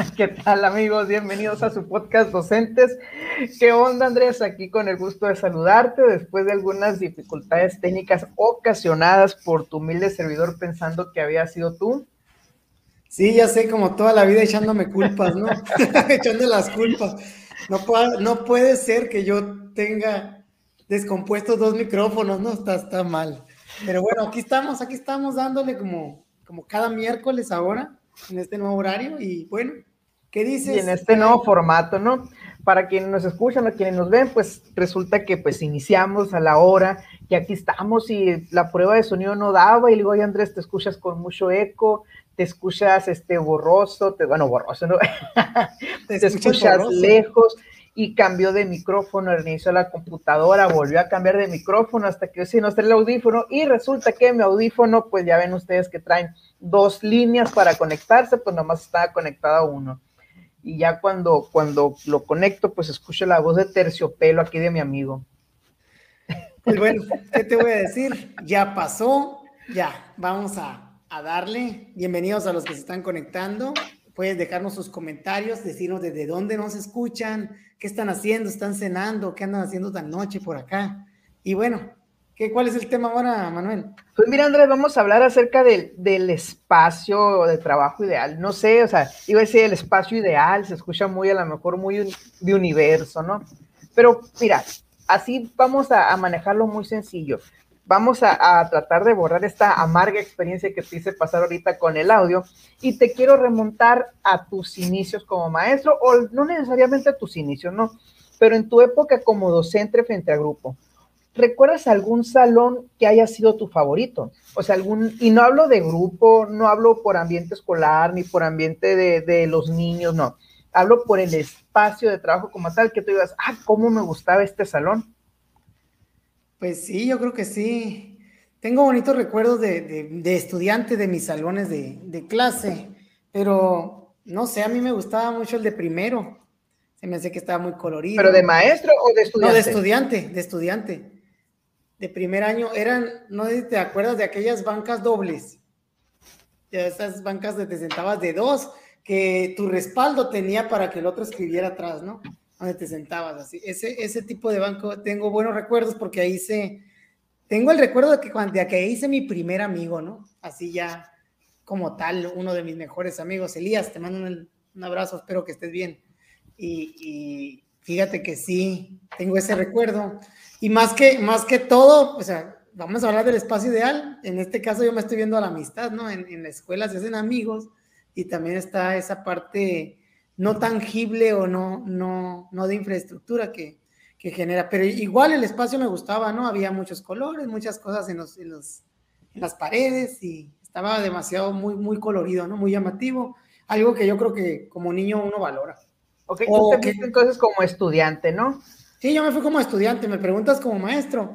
¿Qué tal amigos? Bienvenidos a su podcast Docentes. ¿Qué onda Andrés? Aquí con el gusto de saludarte después de algunas dificultades técnicas ocasionadas por tu humilde servidor pensando que había sido tú. Sí, ya sé, como toda la vida echándome culpas, ¿no? Echando las culpas. No, no puede ser que yo tenga descompuestos dos micrófonos, ¿no? Está, está mal. Pero bueno, aquí estamos, aquí estamos dándole como, como cada miércoles ahora, en este nuevo horario. Y bueno, ¿qué dices? Y en este nuevo formato, ¿no? Para quienes nos escuchan o quienes nos ven, pues resulta que pues iniciamos a la hora y aquí estamos y la prueba de sonido no daba y le digo, oye Andrés, te escuchas con mucho eco, te escuchas este borroso, te, bueno, borroso, ¿no? te, escuchas lejos y cambió de micrófono, reinició la computadora, volvió a cambiar de micrófono hasta que yo sí no está el audífono y resulta que mi audífono, pues ya ven ustedes que traen dos líneas para conectarse, pues nomás estaba conectada uno. Y ya cuando, cuando lo conecto, pues escucho la voz de terciopelo aquí de mi amigo. Pues bueno, ¿qué te voy a decir? Ya pasó, ya, vamos a, a darle. Bienvenidos a los que se están conectando. Puedes dejarnos sus comentarios, decirnos desde dónde nos escuchan, qué están haciendo, están cenando, qué andan haciendo tan noche por acá. Y bueno, ¿qué, ¿cuál es el tema ahora, Manuel? Pues mira, Andrés, vamos a hablar acerca del, del espacio de trabajo ideal. No sé, o sea, iba a decir el espacio ideal, se escucha muy a lo mejor muy de universo, ¿no? Pero mira, así vamos a, a manejarlo muy sencillo vamos a, tratar de borrar esta amarga experiencia que te hice pasar ahorita con el audio y te quiero remontar a tus inicios como maestro o no necesariamente a tus inicios, no, pero en tu época como docente frente a grupo. ¿Recuerdas algún salón que haya sido tu favorito? O sea, algún, y no hablo de grupo, no hablo por ambiente escolar ni por ambiente de, de los niños, no. Hablo por el espacio de trabajo como tal, que tú digas, ah, cómo me gustaba este salón pues sí, yo creo que sí. Tengo bonitos recuerdos de, de, estudiante de mis salones de, clase, pero no sé, a mí me gustaba mucho el de primero. Se me hace que estaba muy colorido. ¿Pero de maestro o de estudiante? No, de estudiante, de estudiante. De primer año eran, no sé si te acuerdas de aquellas bancas dobles. Ya esas bancas donde te sentabas de dos, que tu respaldo tenía para que el otro escribiera atrás, ¿no? donde te sentabas así. Ese, ese tipo de banco, tengo buenos recuerdos porque ahí hice, tengo el recuerdo de que cuando de que hice mi primer amigo, ¿no? Así ya como tal, uno de mis mejores amigos, Elías, te mando un, abrazo, espero que estés bien. Y, fíjate que sí, tengo ese recuerdo. Y más que, más que todo, o sea, vamos a hablar del espacio ideal. En este caso yo me estoy viendo a la amistad, ¿no? En, en la escuela se hacen amigos y también está esa parte no tangible o no, no, no de infraestructura que, que, genera. Pero igual el espacio me gustaba, ¿no? Había muchos colores, muchas cosas en, los, en, los, en las paredes y estaba demasiado muy, muy colorido, ¿no? Muy llamativo. Algo que yo creo que como niño uno valora. Ok, tú te entonces como estudiante, ¿no? Sí, yo me fui como estudiante, me preguntas como maestro.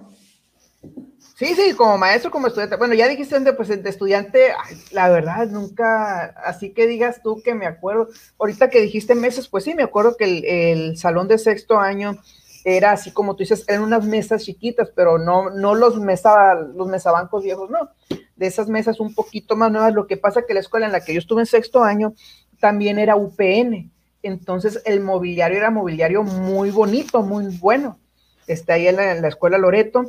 Sí, sí, como maestro, como estudiante. Bueno, ya dijiste, pues de estudiante, la verdad, nunca, así que digas tú que me acuerdo. Ahorita que dijiste meses, pues sí, me acuerdo que el, salón de sexto año era así como tú dices, eran unas mesas chiquitas, pero no, no los, mesa, los mesabancos viejos, no. De esas mesas un poquito más nuevas. Lo que pasa que la escuela en la que yo estuve en sexto año también era UPN. Entonces el mobiliario era mobiliario muy bonito, muy bueno. Está ahí en la escuela Loreto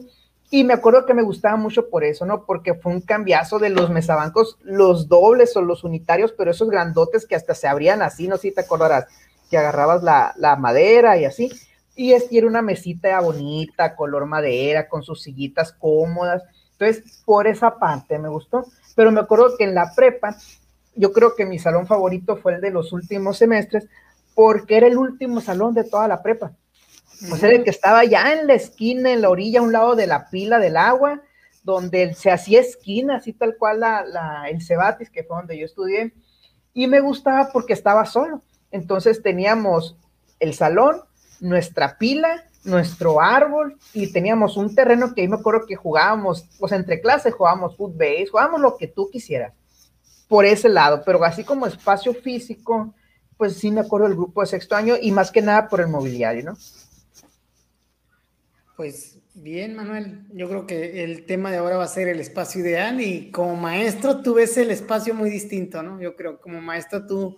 y me acuerdo que me gustaba mucho por eso, ¿no? Porque fue un cambiazo de los mesabancos, los dobles o los unitarios, pero esos grandotes que hasta se abrían así, no sé si te acordarás, que agarrabas la, madera y así. Y, es, era una mesita bonita, color madera, con sus sillitas cómodas. Entonces, por esa parte me gustó. Pero me acuerdo que en la prepa, yo creo que mi salón favorito fue el de los últimos semestres, porque era el último salón de toda la prepa. O sea, el que estaba ya en la esquina, en la orilla, a un lado de la pila del agua, donde se hacía esquina, así tal cual la, el Cebatis, que fue donde yo estudié, y me gustaba porque estaba solo. Entonces teníamos el salón, nuestra pila, nuestro árbol, y teníamos un terreno que ahí me acuerdo que jugábamos, pues entre clases jugábamos fútbol, jugábamos lo que tú quisieras, por ese lado, pero así como espacio físico, pues sí me acuerdo del grupo de sexto año y más que nada por el mobiliario, ¿no? Pues bien, Manuel, yo creo que el tema de ahora va a ser el espacio ideal y como maestro tú ves el espacio muy distinto, ¿no? Yo creo, como maestro tú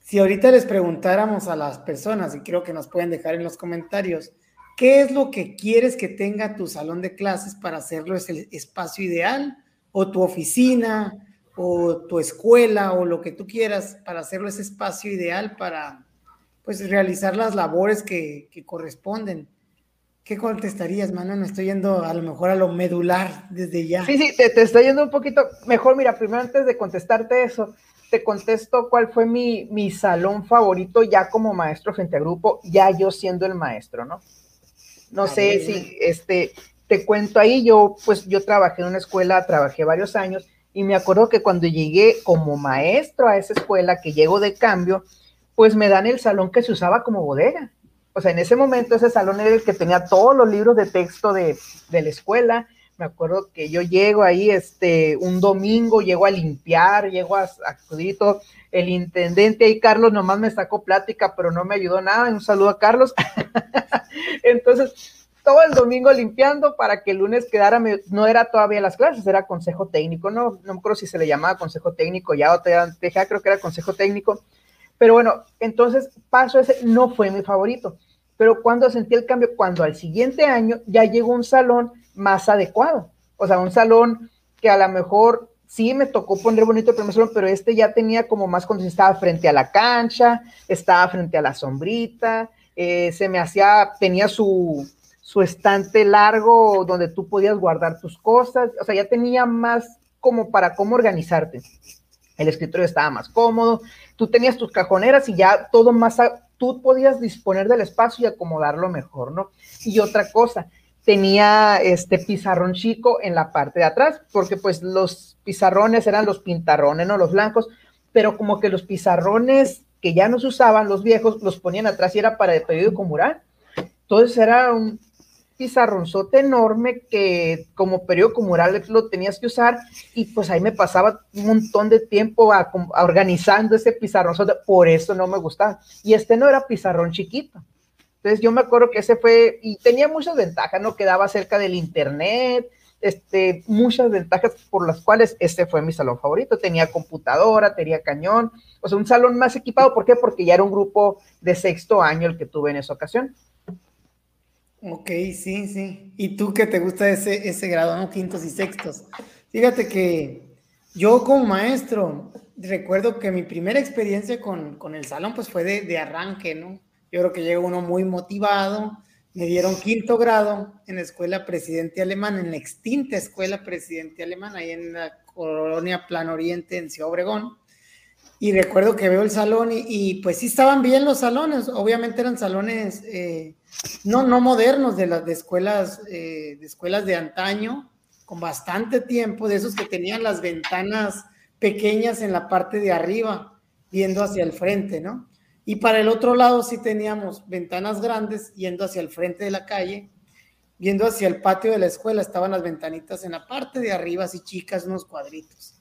Si ahorita les preguntáramos a las personas, y creo que nos pueden dejar en los comentarios, ¿qué es lo que quieres que tenga tu salón de clases para hacerlo es el espacio ideal? ¿O tu oficina? ¿O tu escuela? ¿O lo que tú quieras para hacerlo ese espacio ideal para pues realizar las labores que, que corresponden? ¿Qué contestarías, mano? Me estoy yendo a lo mejor a lo medular desde ya. Sí, sí, te, te estoy yendo un poquito mejor. Mira, primero antes de contestarte eso, te contesto cuál fue mi, mi salón favorito ya como maestro frente a grupo, ya yo siendo el maestro, ¿no? No sé si, este, te cuento ahí, yo pues yo trabajé en una escuela, trabajé varios años y me acuerdo que cuando llegué como maestro a esa escuela, que llego de cambio, pues me dan el salón que se usaba como bodega o sea, en ese momento ese salón era el que tenía todos los libros de texto de, la escuela. Me acuerdo que yo llego ahí este, un domingo, llego a limpiar, llego a, acudir todo. El intendente ahí, Carlos, nomás me sacó plática, pero no me ayudó nada. Un saludo a Carlos. Entonces, todo el domingo limpiando para que el lunes quedara, no era todavía las clases, era consejo técnico, no, no me acuerdo si se le llamaba consejo técnico, ya otra, creo que era consejo técnico, pero bueno, entonces paso ese, no fue mi favorito pero cuando sentí el cambio, cuando al siguiente año ya llegó un salón más adecuado, o sea, un salón que a lo mejor sí me tocó poner bonito el primer salón, pero este ya tenía como más cuando estaba frente a la cancha, estaba frente a la sombrita, eh, se me hacía, tenía su, su estante largo donde tú podías guardar tus cosas, o sea, ya tenía más como para cómo organizarte. El escritorio estaba más cómodo, tú tenías tus cajoneras y ya todo más, tú podías disponer del espacio y acomodarlo mejor, ¿no? Y otra cosa, tenía este pizarrón chico en la parte de atrás, porque pues los pizarrones eran los pintarrones, ¿no? Los blancos, pero como que los pizarrones que ya no se usaban, los viejos, los ponían atrás y era para el periódico mural. Entonces era un pizarronzote enorme que como periódico mural lo tenías que usar y pues ahí me pasaba un montón de tiempo organizando ese pizarronzote, por eso no me gustaba. Y este no era pizarrón chiquito. Entonces yo me acuerdo que ese fue, y tenía muchas ventajas, ¿no? Quedaba cerca del internet, este, muchas ventajas por las cuales este fue mi salón favorito. Tenía computadora, tenía cañón, o sea, un salón más equipado. ¿Por qué? Porque ya era un grupo de sexto año el que tuve en esa ocasión. Ok, sí, sí. ¿Y tú qué te gusta ese, ese grado, no? Quintos y sextos. Fíjate que yo como maestro recuerdo que mi primera experiencia con, con el salón pues fue de, de, arranque, ¿no? Yo creo que llegó uno muy motivado, me dieron quinto grado en la escuela Presidente Alemán, en la extinta escuela Presidente Alemán, ahí en la colonia Plan Oriente en Ciudad Obregón. Y recuerdo que veo el salón y, pues sí estaban bien los salones, obviamente eran salones eh, no, no modernos de las de escuelas, eh, de escuelas de antaño, con bastante tiempo, de esos que tenían las ventanas pequeñas en la parte de arriba, viendo hacia el frente, ¿no? Y para el otro lado sí teníamos ventanas grandes yendo hacia el frente de la calle, viendo hacia el patio de la escuela, estaban las ventanitas en la parte de arriba, así chicas, unos cuadritos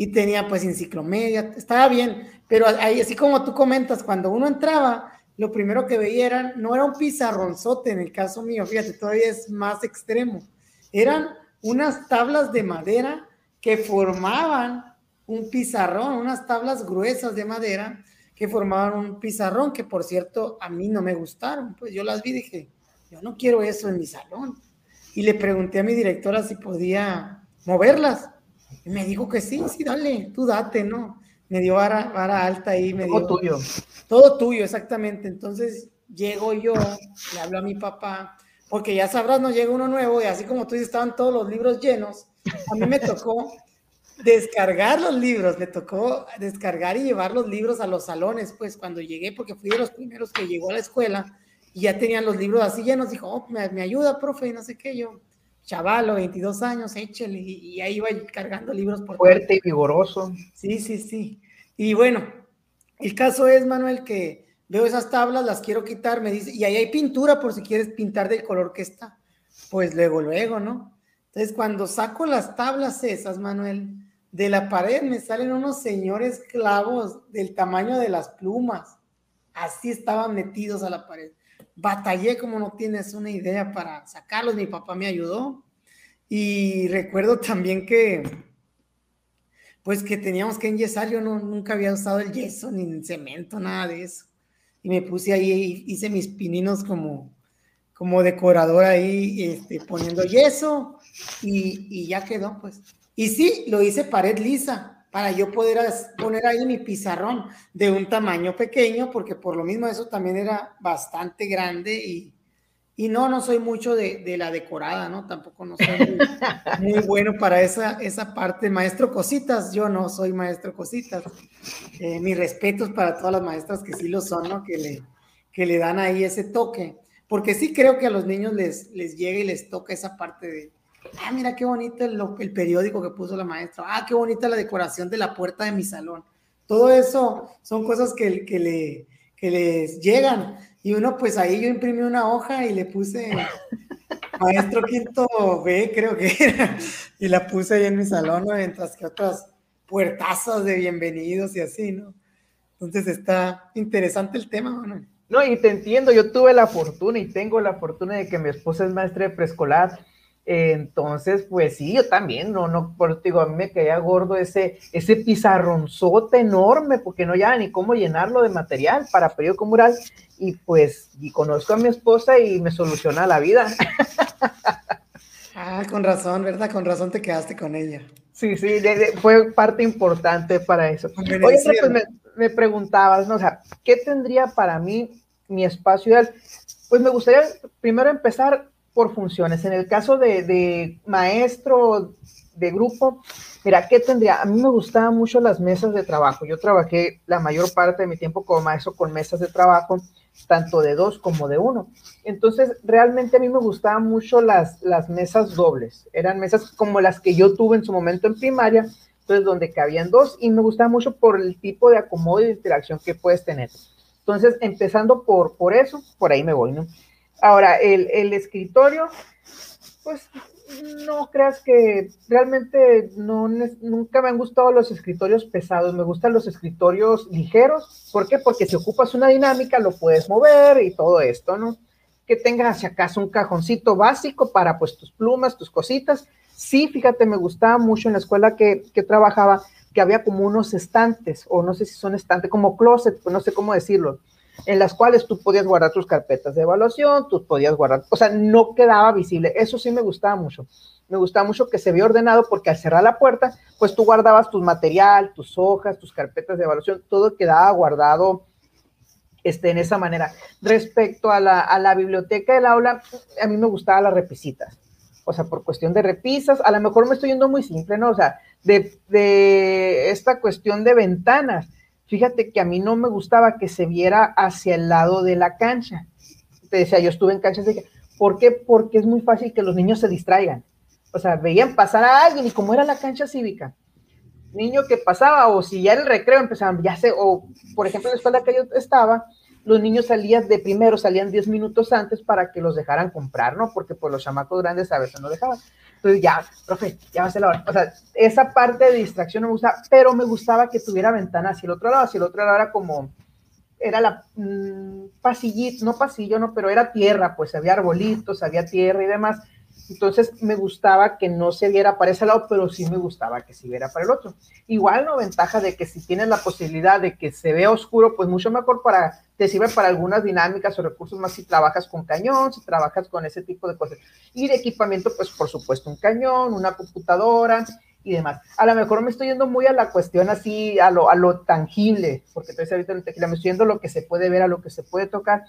y tenía pues enciclomedia, estaba bien, pero ahí, así como tú comentas, cuando uno entraba, lo primero que veía era, no era un pizarronzote en el caso mío, fíjate, todavía es más extremo, eran unas tablas de madera que formaban un pizarrón, unas tablas gruesas de madera que formaban un pizarrón, que por cierto a mí no me gustaron, pues yo las vi y dije, yo no quiero eso en mi salón. Y le pregunté a mi directora si podía moverlas y me dijo que sí, sí, dale, tú date, ¿no? Me dio vara, vara alta ahí. Me todo tuyo. Todo tuyo, exactamente. Entonces llego yo, le hablo a mi papá, porque ya sabrás, no llega uno nuevo y así como tú dices, estaban todos los libros llenos. A mí me tocó descargar los libros, me tocó descargar y llevar los libros a los salones, pues cuando llegué, porque fui de los primeros que llegó a la escuela y ya tenían los libros así llenos, dijo, oh, me, me ayuda, profe, y no sé qué, yo, chavalo, 22 años, échale, y, ahí iba cargando libros por Fuerte y vigoroso. Sí, sí, sí. Y bueno, el caso es, Manuel, que veo esas tablas, las quiero quitar, me dice, y ahí hay pintura por si quieres pintar del color que está. Pues luego, luego, ¿no? Entonces, cuando saco las tablas esas, Manuel, de la pared me salen unos señores clavos del tamaño de las plumas. Así estaban metidos a la pared batallé como no tienes una idea para sacarlos, mi papá me ayudó. Y recuerdo también que pues que teníamos que enyesar, yo no, nunca había usado el yeso, ni el cemento, nada de eso. Y me puse ahí, hice mis pininos como, como decorador ahí, este, poniendo yeso y, y ya quedó, pues. Y sí, lo hice pared lisa para yo poder poner ahí mi pizarrón de un tamaño pequeño, porque por lo mismo eso también era bastante grande y, y no, no soy mucho de, la decorada, ¿no? Tampoco no soy muy, bueno para esa, esa parte. Maestro Cositas, yo no soy maestro Cositas. Eh, mis respetos para todas las maestras que sí lo son, ¿no? Que le, que le dan ahí ese toque. Porque sí creo que a los niños les, les llega y les toca esa parte de, ah, mira qué bonito el, el periódico que puso la maestra. Ah, qué bonita la decoración de la puerta de mi salón. Todo eso son cosas que, que, le, que les llegan y uno, pues ahí yo imprimí una hoja y le puse maestro quinto B, creo que era, y la puse ahí en mi salón, mientras que otras puertazos de bienvenidos y así, ¿no? Entonces está interesante el tema, Manuel. No, y te entiendo, yo tuve la fortuna y tengo la fortuna de que mi esposa es maestra de preescolar entonces, pues sí, yo también, no, no, por digo, a mí me caía gordo ese, ese pizarronzote enorme, porque no ya ni cómo llenarlo de material para periódico mural, y pues, y conozco a mi esposa y me soluciona la vida. Ah, con razón, ¿verdad? Con razón te quedaste con ella. Sí, sí, fue parte importante para eso. Oye, pues me, me, preguntabas, ¿no? O sea, ¿qué tendría para mí mi espacio ideal? Pues me gustaría primero empezar por funciones. En el caso de, maestro de grupo, mira, ¿qué tendría? A mí me gustaban mucho las mesas de trabajo. Yo trabajé la mayor parte de mi tiempo como maestro con mesas de trabajo, tanto de dos como de uno. Entonces, realmente a mí me gustaban mucho las, mesas dobles. Eran mesas como las que yo tuve en su momento en primaria, entonces donde cabían dos y me gustaba mucho por el tipo de acomodo y de interacción que puedes tener. Entonces, empezando por, por eso, por ahí me voy, ¿no? Ahora, el, escritorio, pues no creas que realmente no, nunca me han gustado los escritorios pesados, me gustan los escritorios ligeros. ¿Por qué? Porque si ocupas una dinámica lo puedes mover y todo esto, ¿no? Que tengas si acaso un cajoncito básico para pues tus plumas, tus cositas. Sí, fíjate, me gustaba mucho en la escuela que, que trabajaba que había como unos estantes, o no sé si son estantes, como closet, pues no sé cómo decirlo en las cuales tú podías guardar tus carpetas de evaluación, tú podías guardar, o sea, no quedaba visible. Eso sí me gustaba mucho. Me gustaba mucho que se vea ordenado porque al cerrar la puerta, pues tú guardabas tu material, tus hojas, tus carpetas de evaluación, todo quedaba guardado este, en esa manera. Respecto a la, a la biblioteca del aula, a mí me gustaba las repisitas. O sea, por cuestión de repisas, a lo mejor me estoy yendo muy simple, ¿no? O sea, de, de esta cuestión de ventanas Fíjate que a mí no me gustaba que se viera hacia el lado de la cancha. Te decía, yo estuve en canchas de ¿por qué? Porque es muy fácil que los niños se distraigan. O sea, veían pasar a alguien y como era la cancha cívica, niño que pasaba, o si ya el recreo empezaban, ya sé, o por ejemplo en la escuela que yo estaba, los niños salían de primero, salían 10 minutos antes para que los dejaran comprar, ¿no? Porque pues los chamacos grandes a veces no dejaban. Entonces ya, profe, ya va a ser la hora. O sea, esa parte de distracción me gusta, pero me gustaba que tuviera ventana hacia el otro lado, hacia el otro lado era como, era la mmm, pasillito, no pasillo, no, pero era tierra, pues había arbolitos, había tierra y demás. Entonces me gustaba que no se viera para ese lado, pero sí me gustaba que se viera para el otro. Igual no ventaja de que si tienes la posibilidad de que se vea oscuro, pues mucho mejor para, te sirve para algunas dinámicas o recursos más si trabajas con cañón, si trabajas con ese tipo de cosas. Y de equipamiento, pues por supuesto un cañón, una computadora y demás. A lo mejor me estoy yendo muy a la cuestión así, a lo, a lo tangible, porque estoy ahorita en tequila, me estoy yendo a lo que se puede ver, a lo que se puede tocar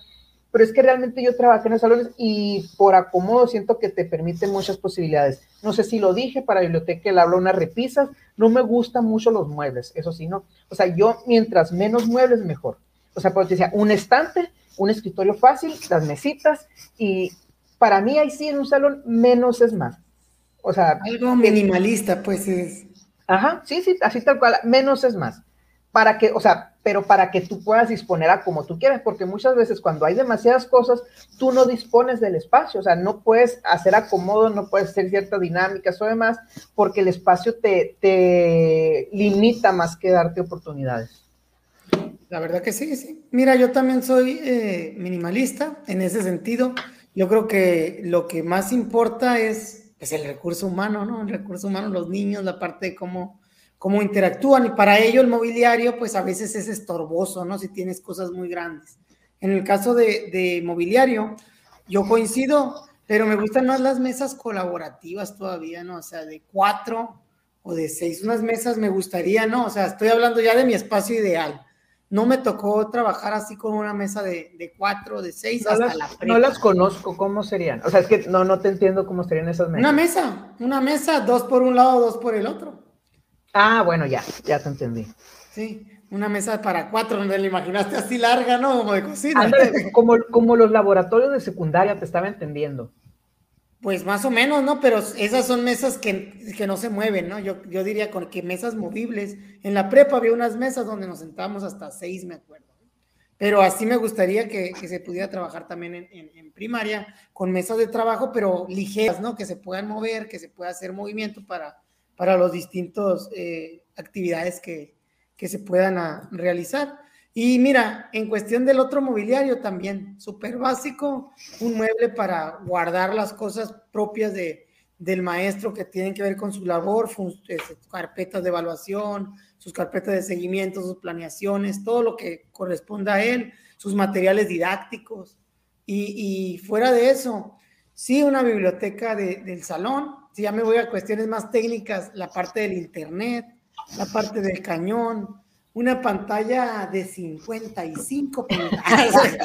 pero es que realmente yo trabajé en los salones y por acomodo siento que te permite muchas posibilidades. No sé si lo dije, para biblioteca le hablo unas repisas, no me gustan mucho los muebles, eso sí, ¿no? O sea, yo mientras menos muebles, mejor. O sea, porque decía, un estante, un escritorio fácil, las mesitas, y para mí ahí sí en un salón menos es más. O sea... Algo minimalista, pues es... Ajá, sí, sí, así tal cual, menos es más para que, o sea, pero para que tú puedas disponer a como tú quieras, porque muchas veces cuando hay demasiadas cosas, tú no dispones del espacio, o sea, no puedes hacer acomodo, no puedes hacer ciertas dinámicas o demás, porque el espacio te, te limita más que darte oportunidades. La verdad que sí, sí. Mira, yo también soy eh, minimalista en ese sentido. Yo creo que lo que más importa es, es el recurso humano, ¿no? El recurso humano, los niños, la parte de cómo cómo interactúan y para ello el mobiliario pues a veces es estorboso, ¿no? Si tienes cosas muy grandes. En el caso de, de mobiliario, yo coincido, pero me gustan más las mesas colaborativas todavía, ¿no? O sea, de cuatro o de seis, unas mesas me gustaría, ¿no? O sea, estoy hablando ya de mi espacio ideal. No me tocó trabajar así con una mesa de, de cuatro, de seis, no hasta las, la No las conozco, ¿cómo serían? O sea, es que no, no te entiendo cómo serían esas mesas. Una mesa, una mesa, dos por un lado, dos por el otro. Ah, bueno, ya, ya te entendí. Sí, una mesa para cuatro, donde le imaginaste así larga, ¿no? Como de cocina. Ándale, como, como los laboratorios de secundaria, te estaba entendiendo. Pues más o menos, ¿no? Pero esas son mesas que, que no se mueven, ¿no? Yo, yo diría con que mesas movibles. En la prepa había unas mesas donde nos sentábamos hasta seis, me acuerdo. Pero así me gustaría que, que se pudiera trabajar también en, en, en, primaria, con mesas de trabajo, pero ligeras, ¿no? Que se puedan mover, que se pueda hacer movimiento para, para los distintos eh, actividades que, que se puedan a, realizar. Y mira, en cuestión del otro mobiliario también, súper básico, un mueble para guardar las cosas propias de, del maestro que tienen que ver con su labor, sus carpetas de evaluación, sus carpetas de seguimiento, sus planeaciones, todo lo que corresponda a él, sus materiales didácticos. Y, fuera de eso, sí, una biblioteca de, del salón, si ya me voy a cuestiones más técnicas, la parte del internet, la parte del cañón, una pantalla de 55 pulgadas.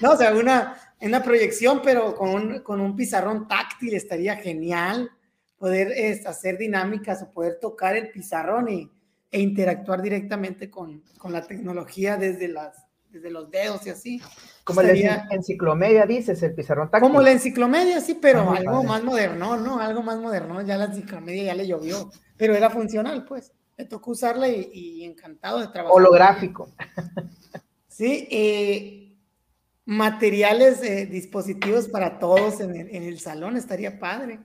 no, o sea, una, una proyección, pero con un, con un pizarrón táctil estaría genial. Poder es, hacer dinámicas o poder tocar el pizarrón y, e interactuar directamente con, con la tecnología desde, las, desde los dedos y así. Como estaría, la enciclomedia, dices, el pizarrón táctil. Como la enciclomedia, sí, pero ah, algo padre. más moderno, ¿no? Algo más moderno. Ya la enciclomedia ya le llovió, pero era funcional, pues me tocó usarla y, y, encantado de trabajar. Holográfico. Sí, eh, materiales, eh, dispositivos para todos en el, en el, salón estaría padre,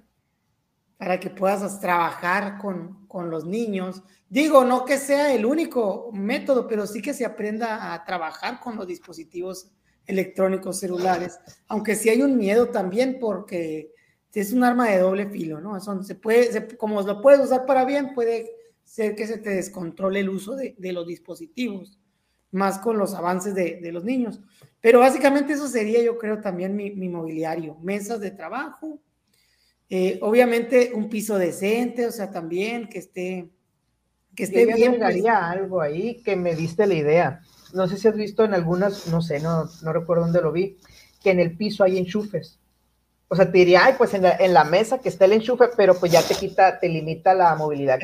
para que puedas trabajar con, con, los niños. Digo, no que sea el único método, pero sí que se aprenda a trabajar con los dispositivos electrónicos celulares, aunque sí hay un miedo también porque es un arma de doble filo, ¿no? Se puede, como lo puedes usar para bien, puede ser que se te descontrole el uso de, de los dispositivos, más con los avances de, de, los niños. Pero básicamente eso sería, yo creo, también mi, mi mobiliario, mesas de trabajo, eh, obviamente un piso decente, o sea, también que esté, que esté yo bien. Pues. algo ahí que me diste la idea. No sé si has visto en algunas, no sé, no, no recuerdo dónde lo vi, que en el piso hay enchufes o sea, te diría, ay, pues en la, en la, mesa que está el enchufe, pero pues ya te quita, te limita la movilidad.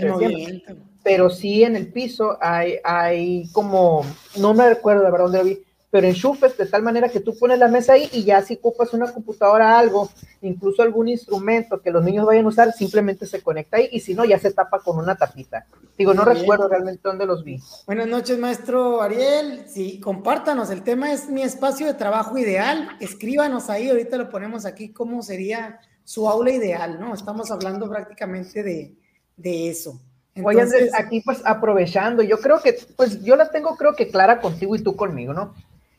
Pero sí en el piso hay, hay como, no me recuerdo la verdad dónde lo vi, pero enchufes de tal manera que tú pones la mesa ahí y ya si ocupas una computadora, algo, incluso algún instrumento que los niños vayan a usar, simplemente se conecta ahí y si no, ya se tapa con una tapita. Digo, no Muy recuerdo bien. realmente dónde los vi. Buenas noches, maestro Ariel. Sí, compártanos, el tema es mi espacio de trabajo ideal. Escríbanos ahí, ahorita lo ponemos aquí, cómo sería su aula ideal, ¿no? Estamos hablando prácticamente de, de eso. Entonces, Oye, aquí pues aprovechando, yo creo que, pues yo la tengo creo que clara contigo y tú conmigo, ¿no?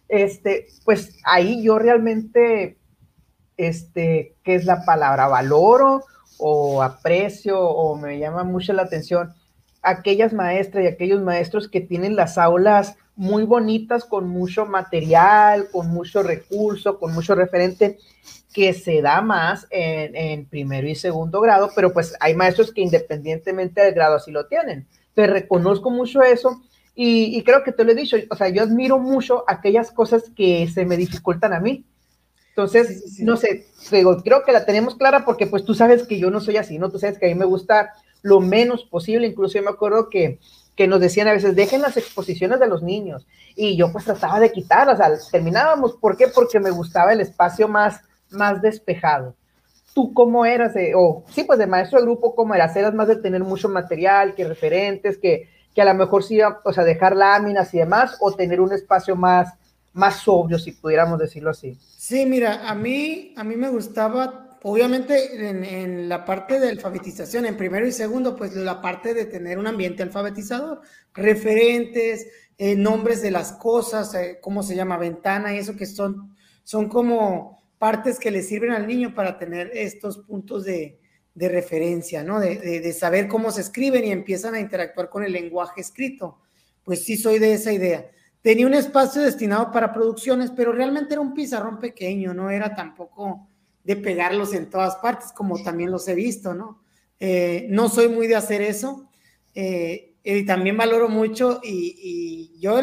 Este, pues ahí yo realmente, este, ¿qué es la palabra? Valoro o aprecio o me llama mucho la atención aquellas maestras y aquellos maestros que tienen las aulas muy bonitas, con mucho material, con mucho recurso, con mucho referente, que se da más en, en, primero y segundo grado, pero pues hay maestros que independientemente del grado así lo tienen. Te reconozco mucho eso y, y, creo que te lo he dicho, o sea, yo admiro mucho aquellas cosas que se me dificultan a mí. Entonces, sí, sí, sí. no sé, digo, creo que la tenemos clara porque pues tú sabes que yo no soy así, ¿no? Tú sabes que a mí me gusta lo menos posible, incluso yo me acuerdo que, que nos decían a veces, dejen las exposiciones de los niños, y yo pues trataba de quitarlas, o sea, terminábamos, ¿por qué? Porque me gustaba el espacio más, más despejado. ¿Tú cómo eras? O sí, pues de maestro de grupo, ¿cómo eras? ¿Eras más de tener mucho material, que referentes, que, que a lo mejor sí, o sea, dejar láminas y demás, o tener un espacio más, más sobrio, si pudiéramos decirlo así. Sí, mira, a mí, a mí me gustaba, obviamente, en, en, la parte de alfabetización, en primero y segundo, pues la parte de tener un ambiente alfabetizador, referentes, eh, nombres de las cosas, eh, cómo se llama ventana y eso que son, son como partes que le sirven al niño para tener estos puntos de, de referencia, ¿no? De, de, saber cómo se escriben y empiezan a interactuar con el lenguaje escrito. Pues sí, soy de esa idea. Tenía un espacio destinado para producciones, pero realmente era un pizarrón pequeño, no era tampoco de pegarlos en todas partes, como también los he visto, ¿no? Eh, no soy muy de hacer eso. Eh, y también valoro mucho y, y, yo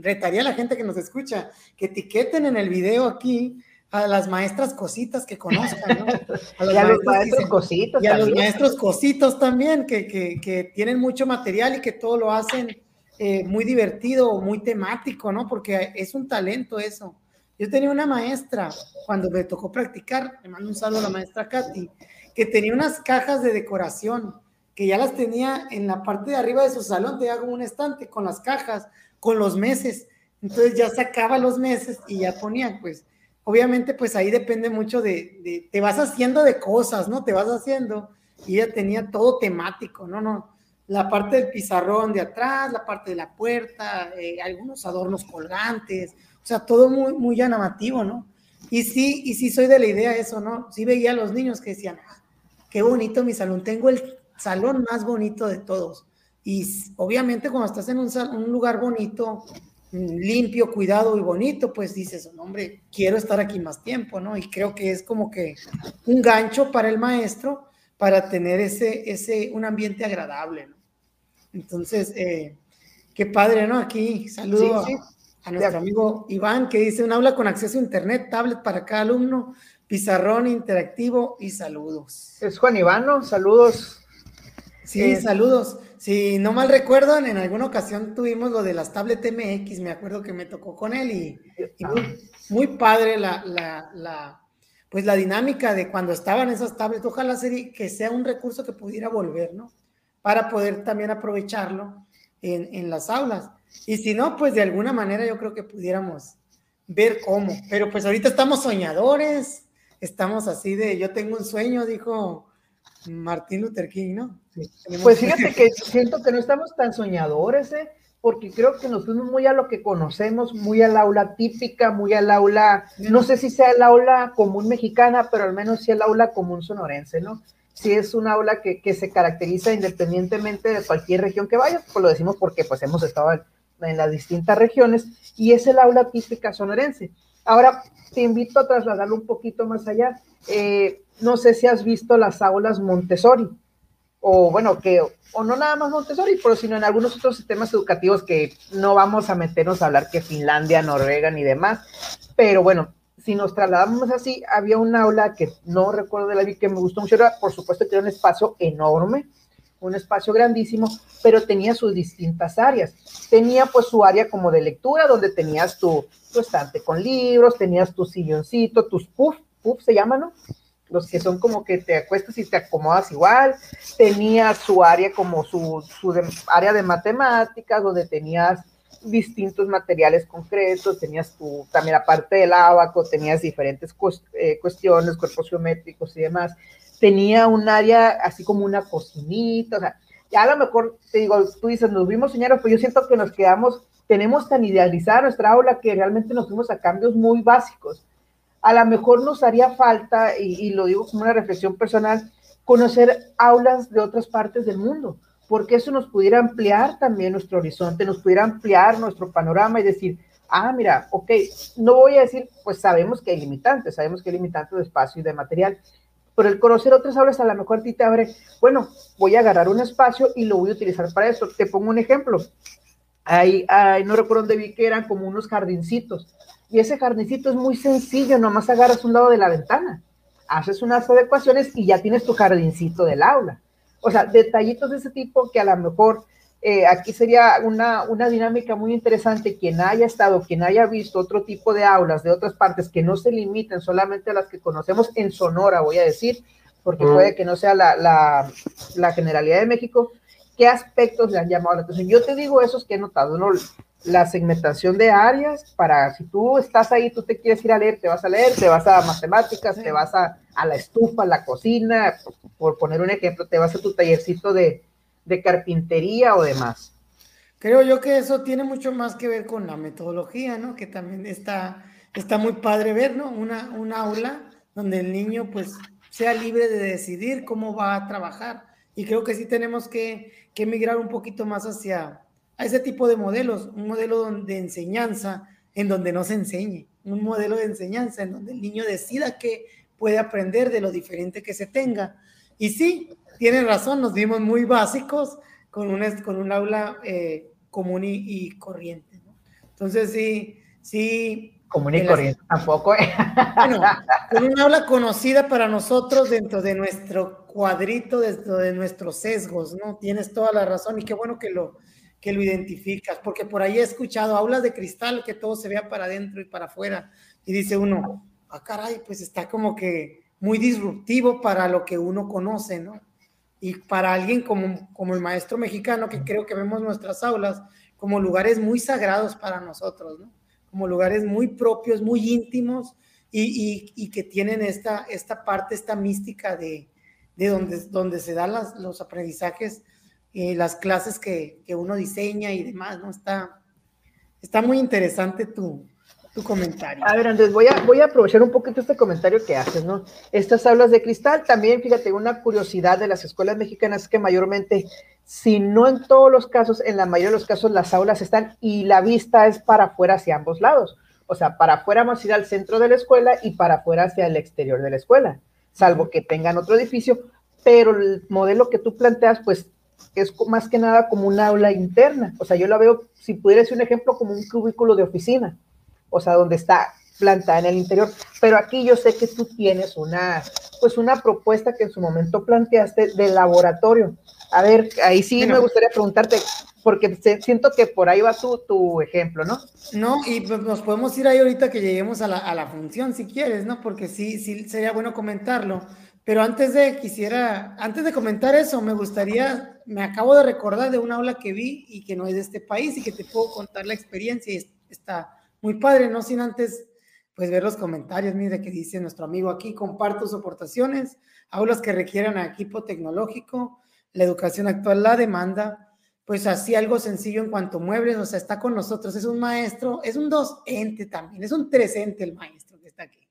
retaría a la gente que nos escucha que etiqueten en el video aquí a las maestras cositas que conozcan, ¿no? A los, y a los maestros cositos. Y a los maestros cositos también, que, que, que, tienen mucho material y que todo lo hacen eh, muy divertido, muy temático, ¿no? Porque es un talento eso. Yo tenía una maestra, cuando me tocó practicar, le mando un saludo a la maestra Katy, que tenía unas cajas de decoración, que ya las tenía en la parte de arriba de su salón, tenía como un estante con las cajas, con los meses. Entonces ya sacaba los meses y ya ponía, pues, obviamente pues ahí depende mucho de, te vas haciendo de cosas, ¿no? Te vas haciendo y ella tenía todo temático, ¿no? No, la parte del pizarrón de atrás, la parte de la puerta, eh, algunos adornos colgantes, o sea, todo muy, muy llamativo, ¿no? Y sí, y sí soy de la idea eso, ¿no? Sí veía a los niños que decían, ah, qué bonito mi salón, tengo el salón más bonito de todos. Y obviamente cuando estás en un, un lugar bonito, limpio, cuidado y bonito, pues dices, hombre, quiero estar aquí más tiempo, ¿no? Y creo que es como que un gancho para el maestro para tener ese, ese, un ambiente agradable, ¿no? Entonces, eh, qué padre, ¿no? Aquí saludo A, nuestro amigo Iván que dice un aula con acceso a internet, tablet para cada alumno, pizarrón interactivo y saludos. Es Juan Iván, ¿no? Saludos. Sí, eh, saludos. Si no mal recuerdan, en alguna ocasión tuvimos lo de las tablet MX, me acuerdo que me tocó con él y, muy, padre la, la, pues la dinámica de cuando estaban esas tablets. Ojalá que sea un recurso que pudiera volver, ¿no? Para poder también aprovecharlo en, en las aulas. Y si no, pues de alguna manera yo creo que pudiéramos ver cómo. Pero pues ahorita estamos soñadores, estamos así de, yo tengo un sueño, dijo Martín Luther King, ¿no? Pues fíjate que siento que no estamos tan soñadores, ¿eh? porque creo que nos fuimos muy a lo que conocemos, muy al aula típica, muy al aula, no sé si sea el aula común mexicana, pero al menos sí el aula común sonorense, ¿no? Sí es un aula que, que se caracteriza independientemente de cualquier región que vaya, pues lo decimos porque pues hemos estado en, en las distintas regiones, y es el aula típica sonorense. Ahora, te invito a trasladarlo un poquito más allá. Eh, no sé si has visto las aulas Montessori, o bueno, que, o no nada más Montessori, pero sino en algunos otros sistemas educativos que no vamos a meternos a hablar que Finlandia, Noruega ni demás, pero bueno, si nos trasladamos así, había un aula que no recuerdo de la vi que me gustó mucho, era, por supuesto que era un espacio enorme, un espacio grandísimo, pero tenía sus distintas áreas. Tenía pues su área como de lectura, donde tenías tu, tu estante con libros, tenías tu silloncito, tus puff, puff se llaman, ¿no? Los que son como que te acuestas y te acomodas igual. Tenía su área como su, su área de matemáticas, donde tenías distintos materiales concretos, tenías tu, también aparte del abaco, tenías diferentes eh, cuestiones, cuerpos geométricos y demás. Tenía un área así como una cocinita, o sea, ya a lo mejor te digo, tú dices, nos vimos señores, pues yo siento que nos quedamos, tenemos tan idealizada nuestra aula que realmente nos fuimos a cambios muy básicos a lo mejor nos haría falta, y, lo digo como una reflexión personal, conocer aulas de otras partes del mundo, porque eso nos pudiera ampliar también nuestro horizonte, nos pudiera ampliar nuestro panorama y decir, ah, mira, ok, no voy a decir, pues sabemos que hay limitantes, sabemos que hay limitantes de espacio y de material, pero el conocer otras aulas a lo mejor a ti te abre, bueno, voy a agarrar un espacio y lo voy a utilizar para eso. Te pongo un ejemplo. Ahí, ahí no recuerdo dónde vi que eran como unos jardincitos y ese jardincito es muy sencillo, nomás agarras un lado de la ventana, haces unas adecuaciones y ya tienes tu jardincito del aula. O sea, detallitos de ese tipo que a lo mejor eh, aquí sería una, una dinámica muy interesante. Quien haya estado, quien haya visto otro tipo de aulas de otras partes que no se limiten solamente a las que conocemos en Sonora, voy a decir, porque puede que no sea la, la, la generalidad de México, ¿qué aspectos le han llamado la atención? Yo te digo esos que he notado, ¿no? la segmentación de áreas para si tú estás ahí, tú te quieres ir a leer, te vas a leer, te vas a matemáticas, te vas a, a, la estufa, a la cocina, por, poner un ejemplo, te vas a tu tallercito de, de, carpintería o demás. Creo yo que eso tiene mucho más que ver con la metodología, ¿no? Que también está, está muy padre ver, ¿no? Una, un aula donde el niño pues sea libre de decidir cómo va a trabajar. Y creo que sí tenemos que, que migrar un poquito más hacia a ese tipo de modelos, un modelo de enseñanza en donde no se enseñe, un modelo de enseñanza en donde el niño decida que puede aprender de lo diferente que se tenga. Y sí, tienen razón, nos vimos muy básicos con un, con un aula eh, común y, corriente. Entonces, sí, sí. Común y corriente tampoco. ¿eh? Bueno, con un aula conocida para nosotros dentro de nuestro cuadrito, dentro de nuestros sesgos, ¿no? Tienes toda la razón y qué bueno que lo, que lo identificas, porque por ahí he escuchado aulas de cristal que todo se vea para adentro y para afuera, y dice uno, ah, caray, pues está como que muy disruptivo para lo que uno conoce, ¿no? Y para alguien como, como el maestro mexicano, que creo que vemos nuestras aulas como lugares muy sagrados para nosotros, ¿no? Como lugares muy propios, muy íntimos y, y, que tienen esta, esta parte, esta mística de, de donde, donde se dan los aprendizajes, y las clases que, que, uno diseña y demás, ¿no? Está, está muy interesante tu, tu comentario. A ver, Andrés, voy a, voy a aprovechar un poquito este comentario que haces, ¿no? Estas aulas de cristal, también, fíjate, una curiosidad de las escuelas mexicanas es que mayormente, si no en todos los casos, en la mayoría de los casos las aulas están y la vista es para afuera hacia ambos lados. O sea, para afuera vamos a ir al centro de la escuela y para afuera hacia el exterior de la escuela, salvo que tengan otro edificio, pero el modelo que tú planteas, pues es más que nada como un aula interna. O sea, yo la veo, si pudiera ser un ejemplo, como un cubículo de oficina o sea, donde está plantada en el interior. Pero aquí yo sé que tú tienes una, pues una propuesta que en su momento planteaste de laboratorio. A ver, ahí sí me gustaría preguntarte, porque siento que por ahí va tu, tu ejemplo, ¿no? No, y pues nos podemos ir ahí ahorita que lleguemos a la, a la función, si quieres, ¿no? Porque sí, sí sería bueno comentarlo. Pero antes de, quisiera, antes de comentar eso, me gustaría, me acabo de recordar de una aula que vi y que no es de este país y que te puedo contar la experiencia y está muy padre, no sin antes pues ver los comentarios, mire que dice nuestro amigo aquí, comparto sus aportaciones, aulas que requieran equipo tecnológico, la educación actual la demanda, pues así algo sencillo en cuanto a muebles, o sea, está con nosotros, es un maestro, es un docente también, es un tresente el maestro que está aquí.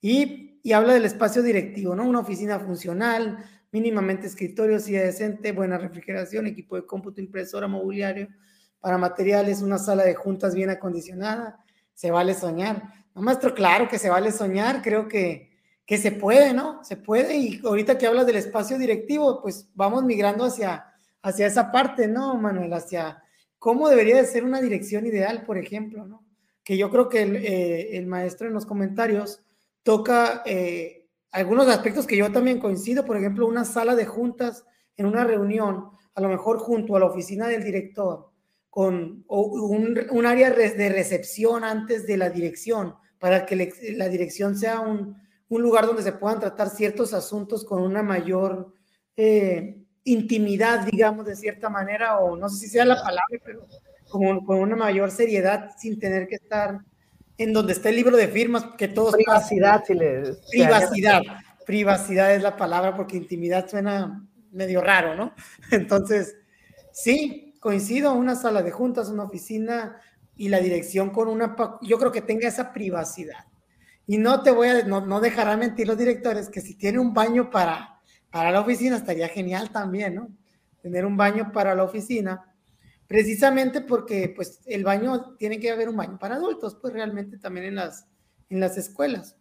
Y, y habla del espacio directivo, ¿no? Una oficina funcional, mínimamente escritorio, silla decente, buena refrigeración, equipo de cómputo, impresora, mobiliario, para materiales, una sala de juntas bien acondicionada, se vale soñar. No, maestro, claro que se vale soñar, creo que, que se puede, ¿no? Se puede y ahorita que hablas del espacio directivo, pues vamos migrando hacia, hacia esa parte, ¿no, Manuel? Hacia cómo debería de ser una dirección ideal, por ejemplo, ¿no? Que yo creo que el, eh, maestro en los comentarios toca eh, algunos aspectos que yo también coincido, por ejemplo, una sala de juntas en una reunión, a lo mejor junto a la oficina del director, con un, área de recepción antes de la dirección, para que la dirección sea un, lugar donde se puedan tratar ciertos asuntos con una mayor eh, intimidad, digamos, de cierta manera, o no sé si sea la palabra, pero con, con una mayor seriedad, sin tener que estar en donde está el libro de firmas, que todos... Privacidad, si le... Privacidad, privacidad es la palabra, porque intimidad suena medio raro, ¿no? Entonces, sí, coincido, una sala de juntas, una oficina y la dirección con una, yo creo que tenga esa privacidad. Y no te voy a, no, no dejarán mentir los directores que si tiene un baño para, para la oficina estaría genial también, ¿no? Tener un baño para la oficina, precisamente porque pues el baño, tiene que haber un baño para adultos, pues realmente también en las, en las escuelas,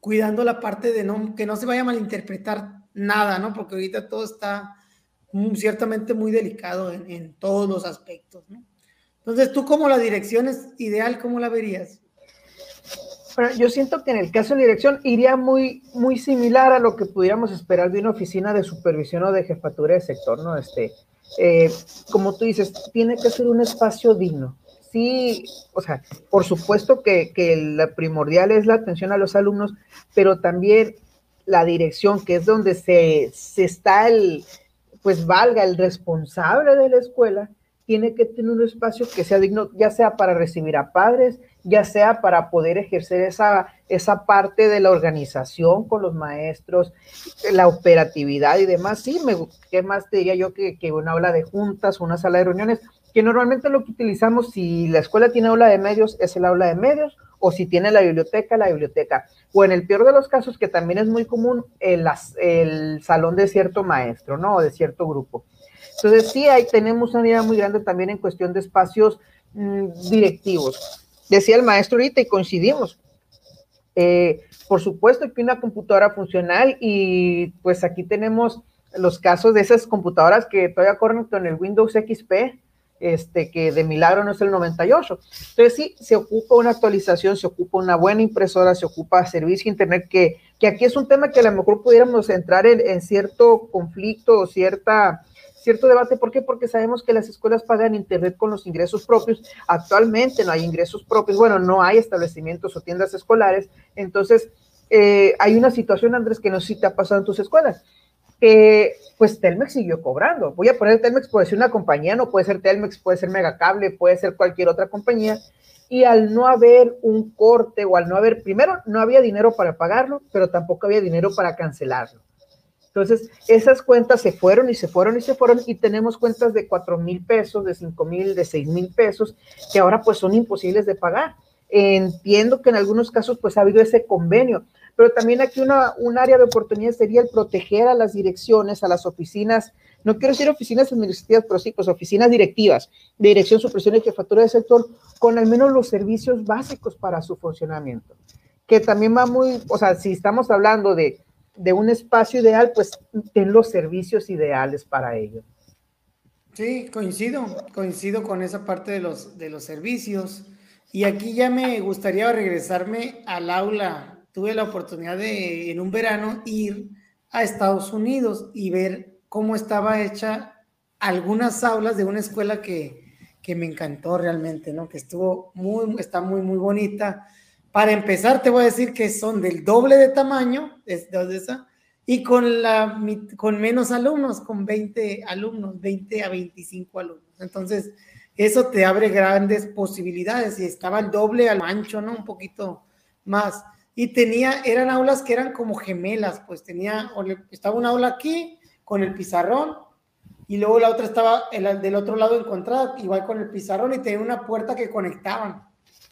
cuidando la parte de no, que no se vaya a malinterpretar nada, ¿no? Porque ahorita todo está ciertamente muy delicado en, todos los aspectos. ¿no? Entonces, tú como la dirección es ideal, ¿cómo la verías? Pero yo siento que en el caso de dirección iría muy, muy similar a lo que pudiéramos esperar de una oficina de supervisión o de jefatura de sector, ¿no? Este, eh, como tú dices, tiene que ser un espacio digno. Sí, o sea, por supuesto que, que la primordial es la atención a los alumnos, pero también la dirección, que es donde se, se está el, pues valga el responsable de la escuela, tiene que tener un espacio que sea digno, ya sea para recibir a padres, ya sea para poder ejercer esa, esa parte de la organización con los maestros, la operatividad y demás. Sí, me, ¿qué más te diría yo que, una aula de juntas, una sala de reuniones? Que normalmente lo que utilizamos, si la escuela tiene aula de medios, es el aula de medios o si tiene la biblioteca, la biblioteca, o en el peor de los casos, que también es muy común, el, el salón de cierto maestro, ¿no? O de cierto grupo. Entonces, sí, ahí tenemos una idea muy grande también en cuestión de espacios mm, directivos. Decía el maestro ahorita y coincidimos. Eh, por supuesto que una computadora funcional y pues aquí tenemos los casos de esas computadoras que todavía corren con el Windows XP, este, que de milagro no es el 98. Entonces sí, se ocupa una actualización, se ocupa una buena impresora, se ocupa servicio internet, que, que aquí es un tema que a lo mejor pudiéramos entrar en, cierto conflicto o cierta, cierto debate. ¿Por qué? Porque sabemos que las escuelas pagan internet con los ingresos propios. Actualmente no hay ingresos propios, bueno, no hay establecimientos o tiendas escolares. Entonces, eh, hay una situación, Andrés, que no sé si te ha pasado en tus escuelas eh, pues Telmex siguió cobrando. Voy a poner Telmex, puede ser una compañía, no puede ser Telmex, puede ser Megacable, puede ser cualquier otra compañía. Y al no haber un corte o al no haber, primero, no había dinero para pagarlo, pero tampoco había dinero para cancelarlo. Entonces, esas cuentas se fueron y se fueron y se fueron y tenemos cuentas de 4 mil pesos, de 5 mil, de 6 mil pesos, que ahora pues son imposibles de pagar. Entiendo que en algunos casos pues ha habido ese convenio, pero también aquí una, un área de oportunidad sería el proteger a las direcciones, a las oficinas, no quiero decir oficinas administrativas, pero sí, pues oficinas directivas, de dirección, supresión y jefatura de sector, con al menos los servicios básicos para su funcionamiento. Que también va muy, o sea, si estamos hablando de, de un espacio ideal, pues ten los servicios ideales para ello. Sí, coincido, coincido con esa parte de los, de los servicios. Y aquí ya me gustaría regresarme al aula tuve la oportunidad de, en un verano, ir a Estados Unidos y ver cómo estaba hecha algunas aulas de una escuela que, que me encantó realmente, ¿no? Que estuvo muy, está muy, muy bonita. Para empezar, te voy a decir que son del doble de tamaño, de, esa, y con, la, con menos alumnos, con 20 alumnos, 20 a 25 alumnos. Entonces, eso te abre grandes posibilidades y estaba el doble al ancho, ¿no? Un poquito más y tenía, eran aulas que eran como gemelas, pues tenía, estaba una aula aquí con el pizarrón y luego la otra estaba el, del otro lado encontrada, igual con el pizarrón y tenía una puerta que conectaban.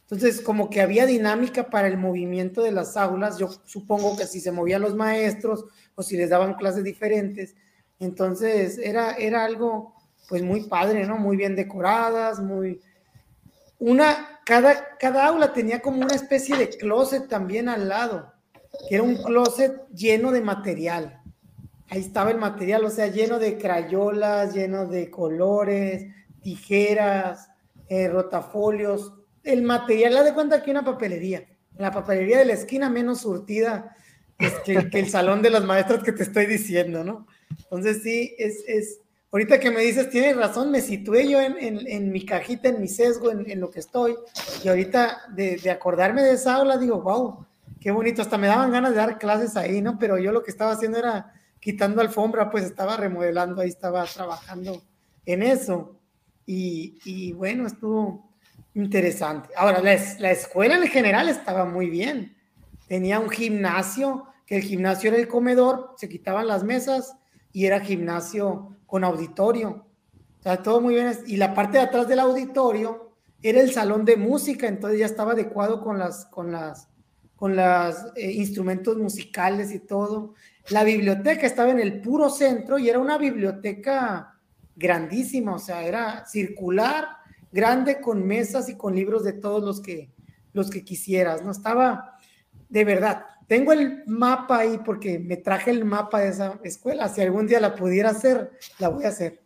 Entonces, como que había dinámica para el movimiento de las aulas, yo supongo que si se movían los maestros o si les daban clases diferentes, entonces era, era algo pues muy padre, ¿no? Muy bien decoradas, muy, una, cada, cada aula tenía como una especie de closet también al lado, que era un closet lleno de material. Ahí estaba el material, o sea, lleno de crayolas, lleno de colores, tijeras, eh, rotafolios. El material, la de cuenta que una papelería. La papelería de la esquina menos surtida que, que, el salón de las maestras que te estoy diciendo, ¿no? Entonces sí, es, es, ahorita que me dices, tienes razón, me situé yo en, mi cajita, en mi sesgo, en, lo que estoy, y ahorita de, acordarme de esa aula, digo, wow, qué bonito, hasta me daban ganas de dar clases ahí, ¿no? Pero yo lo que estaba haciendo era quitando alfombra, pues estaba remodelando, ahí estaba trabajando en eso. Y, bueno, estuvo interesante. Ahora, la, la escuela en general estaba muy bien. Tenía un gimnasio, que el gimnasio era el comedor, se quitaban las mesas y era gimnasio con auditorio. O sea, todo muy bien. Y la parte de atrás del auditorio era el salón de música, entonces ya estaba adecuado con las, con las, con los eh, instrumentos musicales y todo. La biblioteca estaba en el puro centro y era una biblioteca grandísima, o sea, era circular, grande, con mesas y con libros de todos los que, los que quisieras, ¿no? Estaba, de verdad, tengo el mapa ahí porque me traje el mapa de esa escuela. Si algún día la pudiera hacer, la voy a hacer.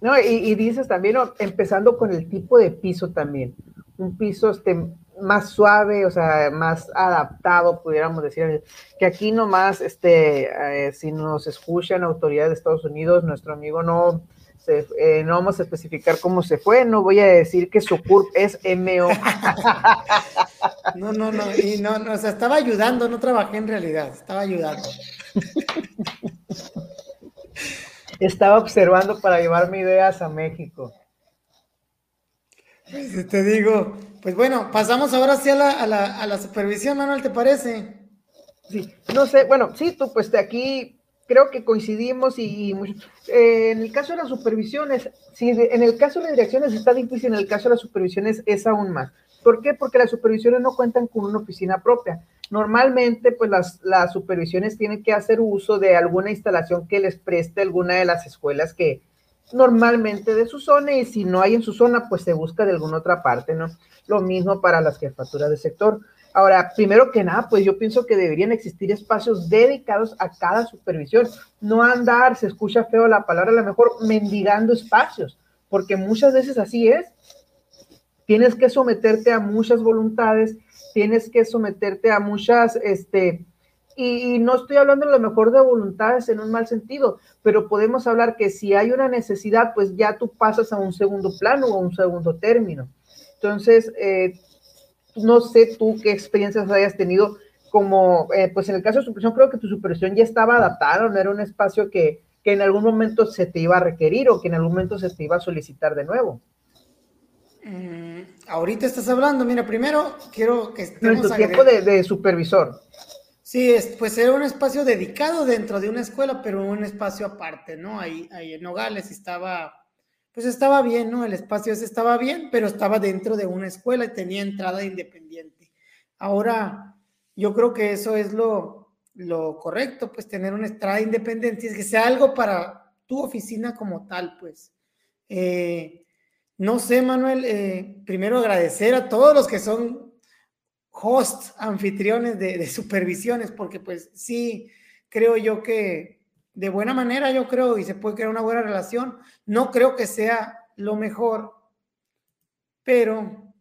No, y, dices también, empezando con el tipo de piso también. Un piso este, más suave, o sea, más adaptado, pudiéramos decir, que aquí nomás, este, eh, si nos escuchan autoridades de Estados Unidos, nuestro amigo no, eh, no vamos a especificar cómo se fue, no voy a decir que su CURP es MO. No, no, no, y no, no, o sea, estaba ayudando, no trabajé en realidad, estaba ayudando. Estaba observando para llevarme ideas a México. Pues te digo, pues bueno, pasamos ahora sí a la, a la, a la supervisión, Manuel, ¿te parece? Sí, no sé, bueno, sí, tú pues de aquí creo que coincidimos y, eh, en el caso de las supervisiones, sí, en el caso de las direcciones está difícil, en el caso de las supervisiones es aún más. ¿Por qué? Porque las supervisiones no cuentan con una oficina propia. Normalmente, pues las, las supervisiones tienen que hacer uso de alguna instalación que les preste alguna de las escuelas que normalmente de su zona y si no hay en su zona, pues se busca de alguna otra parte, ¿no? Lo mismo para las jefaturas de sector. Ahora, primero que nada, pues yo pienso que deberían existir espacios dedicados a cada supervisión, no andar, se escucha feo la palabra, a lo mejor mendigando espacios, porque muchas veces así es. Tienes que someterte a muchas voluntades, tienes que someterte a muchas, este, y, y, no estoy hablando a lo mejor de voluntades en un mal sentido, pero podemos hablar que si hay una necesidad, pues ya tú pasas a un segundo plano o a un segundo término. Entonces, eh, no sé tú qué experiencias hayas tenido como, eh, pues en el caso de supervisión, creo que tu supervisión ya estaba adaptada, no era un espacio que, que, en algún momento se te iba a requerir o que en algún momento se te iba a solicitar de nuevo. Mm, ahorita estás hablando, mira, primero quiero que estemos... En tu tiempo de, de, supervisor. Sí, es, pues era un espacio dedicado dentro de una escuela, pero un espacio aparte, ¿no? Ahí, ahí en Nogales estaba pues estaba bien, ¿no? El espacio ese estaba bien, pero estaba dentro de una escuela y tenía entrada independiente. Ahora, yo creo que eso es lo, lo correcto, pues tener una entrada independiente, es que sea algo para tu oficina como tal, pues. Eh, no sé, Manuel, eh, primero agradecer a todos los que son hosts, anfitriones de, de supervisiones, porque pues sí, creo yo que de buena manera, yo creo, y se puede crear una buena relación. No creo que sea lo mejor, pero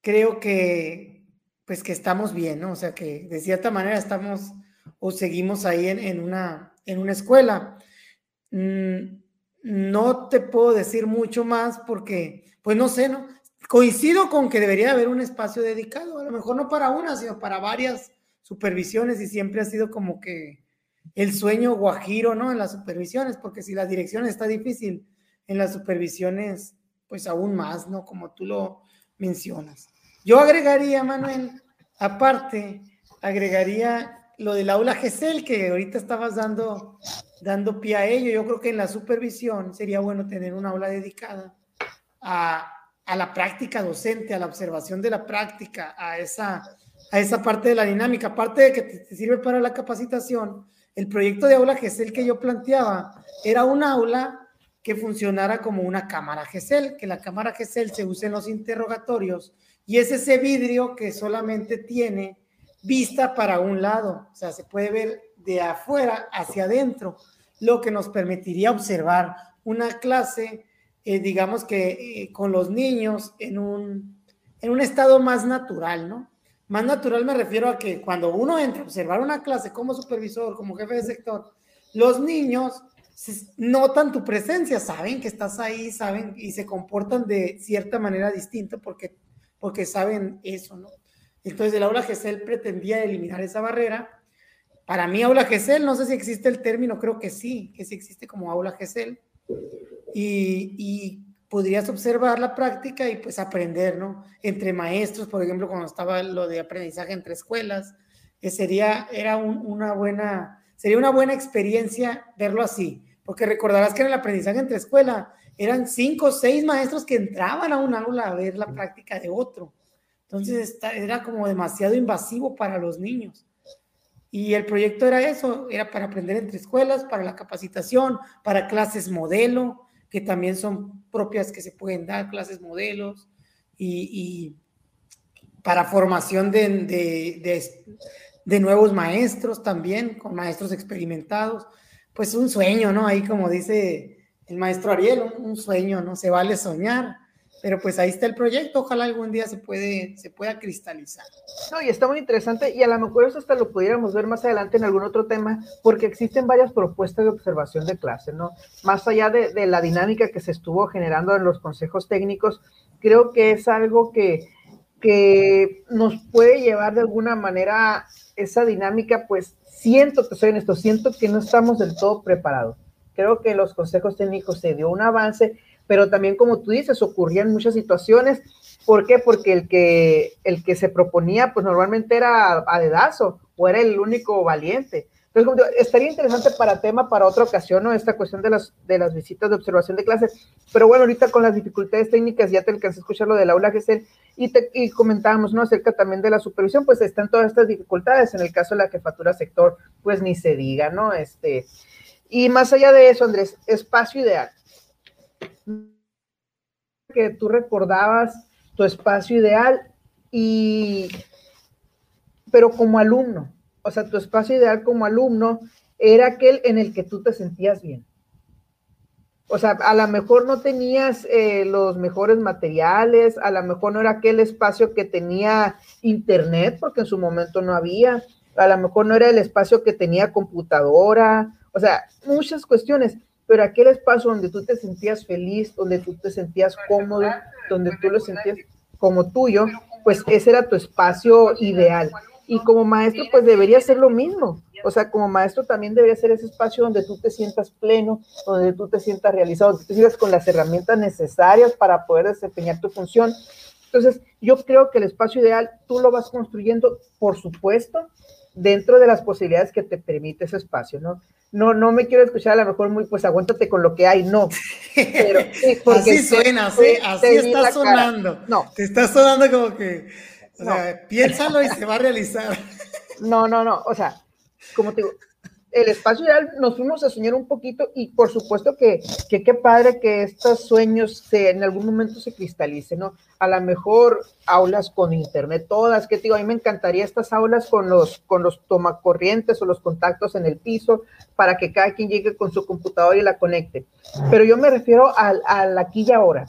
creo que, pues que estamos bien, ¿no? O sea, que de cierta manera estamos o seguimos ahí en, una, en una escuela. Mm, no te puedo decir mucho más porque, pues no sé, ¿no? Coincido con que debería haber un espacio dedicado, a lo mejor no para una, sino para varias supervisiones y siempre ha sido como que el sueño guajiro, ¿no? En las supervisiones, porque si la dirección está difícil, en las supervisiones, pues aún más, ¿no? Como tú lo mencionas. Yo agregaría, Manuel, aparte, agregaría lo del aula GESEL, que ahorita estabas dando, dando pie a ello. Yo creo que en la supervisión sería bueno tener una aula dedicada a, a la práctica docente, a la observación de la práctica, a esa, a esa parte de la dinámica, aparte de que te sirve para la capacitación, el proyecto de aula GESEL que yo planteaba era un aula que funcionara como una cámara GESEL, que la cámara GESEL se use en los interrogatorios y es ese vidrio que solamente tiene vista para un lado, o sea, se puede ver de afuera hacia adentro, lo que nos permitiría observar una clase, eh, digamos que eh, con los niños en un, en un estado más natural, ¿no? Más natural me refiero a que cuando uno entra a observar una clase como supervisor, como jefe de sector, los niños notan tu presencia, saben que estás ahí, saben y se comportan de cierta manera distinta porque, porque saben eso, ¿no? Entonces el aula GESEL pretendía eliminar esa barrera. Para mí aula GESEL, no sé si existe el término, creo que sí, que sí existe como aula GESEL. Y, y podrías observar la práctica y pues aprender, ¿no? Entre maestros, por ejemplo, cuando estaba lo de aprendizaje entre escuelas, que sería, era una buena, sería una buena experiencia verlo así, porque recordarás que en el aprendizaje entre escuela eran cinco o seis maestros que entraban a un aula a ver la práctica de otro. Entonces era como demasiado invasivo para los niños. Y el proyecto era eso, era para aprender entre escuelas, para la capacitación, para clases modelo, que también son propias que se pueden dar, clases modelos, y, para formación de, de, de, nuevos maestros también, con maestros experimentados. Pues un sueño, ¿no? Ahí como dice el maestro Ariel, un, sueño, ¿no? Se vale soñar. Pero pues ahí está el proyecto, ojalá algún día se, puede, se pueda cristalizar. No, y está muy interesante y a lo mejor eso hasta lo pudiéramos ver más adelante en algún otro tema, porque existen varias propuestas de observación de clase, ¿no? Más allá de, de la dinámica que se estuvo generando en los consejos técnicos, creo que es algo que, que nos puede llevar de alguna manera esa dinámica, pues siento que soy en esto, siento que no estamos del todo preparados. Creo que los consejos técnicos se dio un avance, pero también como tú dices, ocurrían muchas situaciones. ¿Por qué? Porque el que, el que se proponía, pues normalmente era a dedazo o era el único valiente. Entonces, estaría interesante para tema, para otra ocasión, ¿no? Esta cuestión de las, de las visitas de observación de clases. Pero bueno, ahorita con las dificultades técnicas, ya te alcancé a escuchar lo del aula GESEL y, y comentábamos, ¿no? Acerca también de la supervisión, pues están todas estas dificultades. En el caso de la jefatura sector, pues ni se diga, ¿no? Este, y más allá de eso, Andrés, espacio ideal. Que tú recordabas tu espacio ideal y, pero como alumno, o sea, tu espacio ideal como alumno era aquel en el que tú te sentías bien. O sea, a lo mejor no tenías eh, los mejores materiales, a lo mejor no era aquel espacio que tenía internet, porque en su momento no había, a lo mejor no era el espacio que tenía computadora, o sea, muchas cuestiones, pero aquel espacio donde tú te sentías feliz, donde tú te sentías cómodo, donde tú lo sentías como tuyo, pues ese era tu espacio ideal. Y como maestro, pues debería ser lo mismo. O sea, como maestro también debería ser ese espacio donde tú te sientas pleno, donde tú te sientas realizado, donde te sientas con las herramientas necesarias para poder desempeñar tu función. Entonces, yo creo que el espacio ideal tú lo vas construyendo, por supuesto, dentro de las posibilidades que te permite ese espacio, ¿no? No, no me quiero escuchar a lo mejor muy, pues aguántate con lo que hay, no. Pero, así suena, así, así está sonando. No. Te está sonando como que o sea, piénsalo y se va a realizar. No, no, no. O sea, como te digo, el espacio ideal nos fuimos a soñar un poquito y por supuesto que qué padre que estos sueños se, en algún momento se cristalicen, ¿no? A lo mejor aulas con internet, todas, que te digo, a mí me encantaría estas aulas con los, con los tomacorrientes o los contactos en el piso para que cada quien llegue con su computadora y la conecte. Pero yo me refiero al, al aquí y ahora.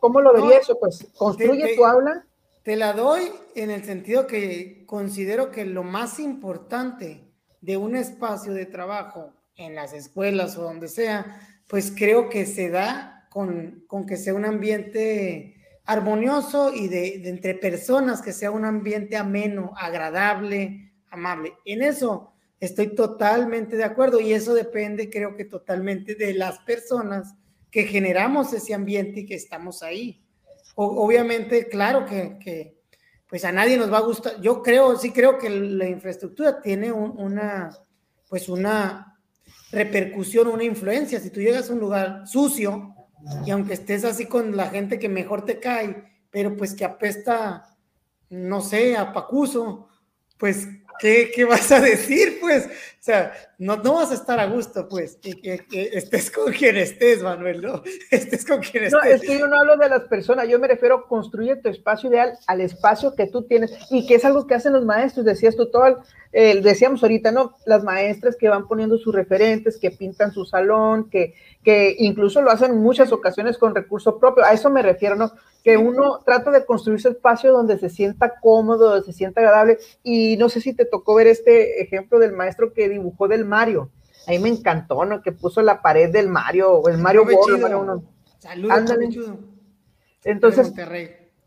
¿cómo, lo vería eso? Pues construye tu aula. Te la doy en el sentido que considero que lo más importante de un espacio de trabajo en las escuelas o donde sea, pues creo que se da con, que sea un ambiente armonioso y de, entre personas, que sea un ambiente ameno, agradable, amable. En eso estoy totalmente de acuerdo y eso depende, creo que totalmente de las personas que generamos ese ambiente y que estamos ahí. Obviamente, claro que, pues a nadie nos va a gustar. Yo creo, sí creo que la infraestructura tiene una, pues una repercusión, una influencia. Si tú llegas a un lugar sucio y aunque estés así con la gente que mejor te cae, pero pues que apesta, no sé, a pacuso, pues ¿qué, vas a decir, pues? O sea, no, no vas a estar a gusto, pues, que, estés con quien estés, Manuel, ¿no? Estés con quien estés. No, es que yo no hablo de las personas, yo me refiero a construir tu espacio ideal al espacio que tú tienes y que es algo que hacen los maestros, decías tú todo, eh, decíamos ahorita, ¿no? Las maestras que van poniendo sus referentes, que pintan su salón, que, que incluso lo hacen en muchas ocasiones con recurso propio, a eso me refiero, ¿no? que uno trata de construir su espacio donde se sienta cómodo, donde se sienta agradable. Y no sé si te tocó ver este ejemplo del maestro que dibujó del Mario. A mí me encantó, ¿no? Que puso la pared del Mario, o el Mario World. Saludos, Entonces,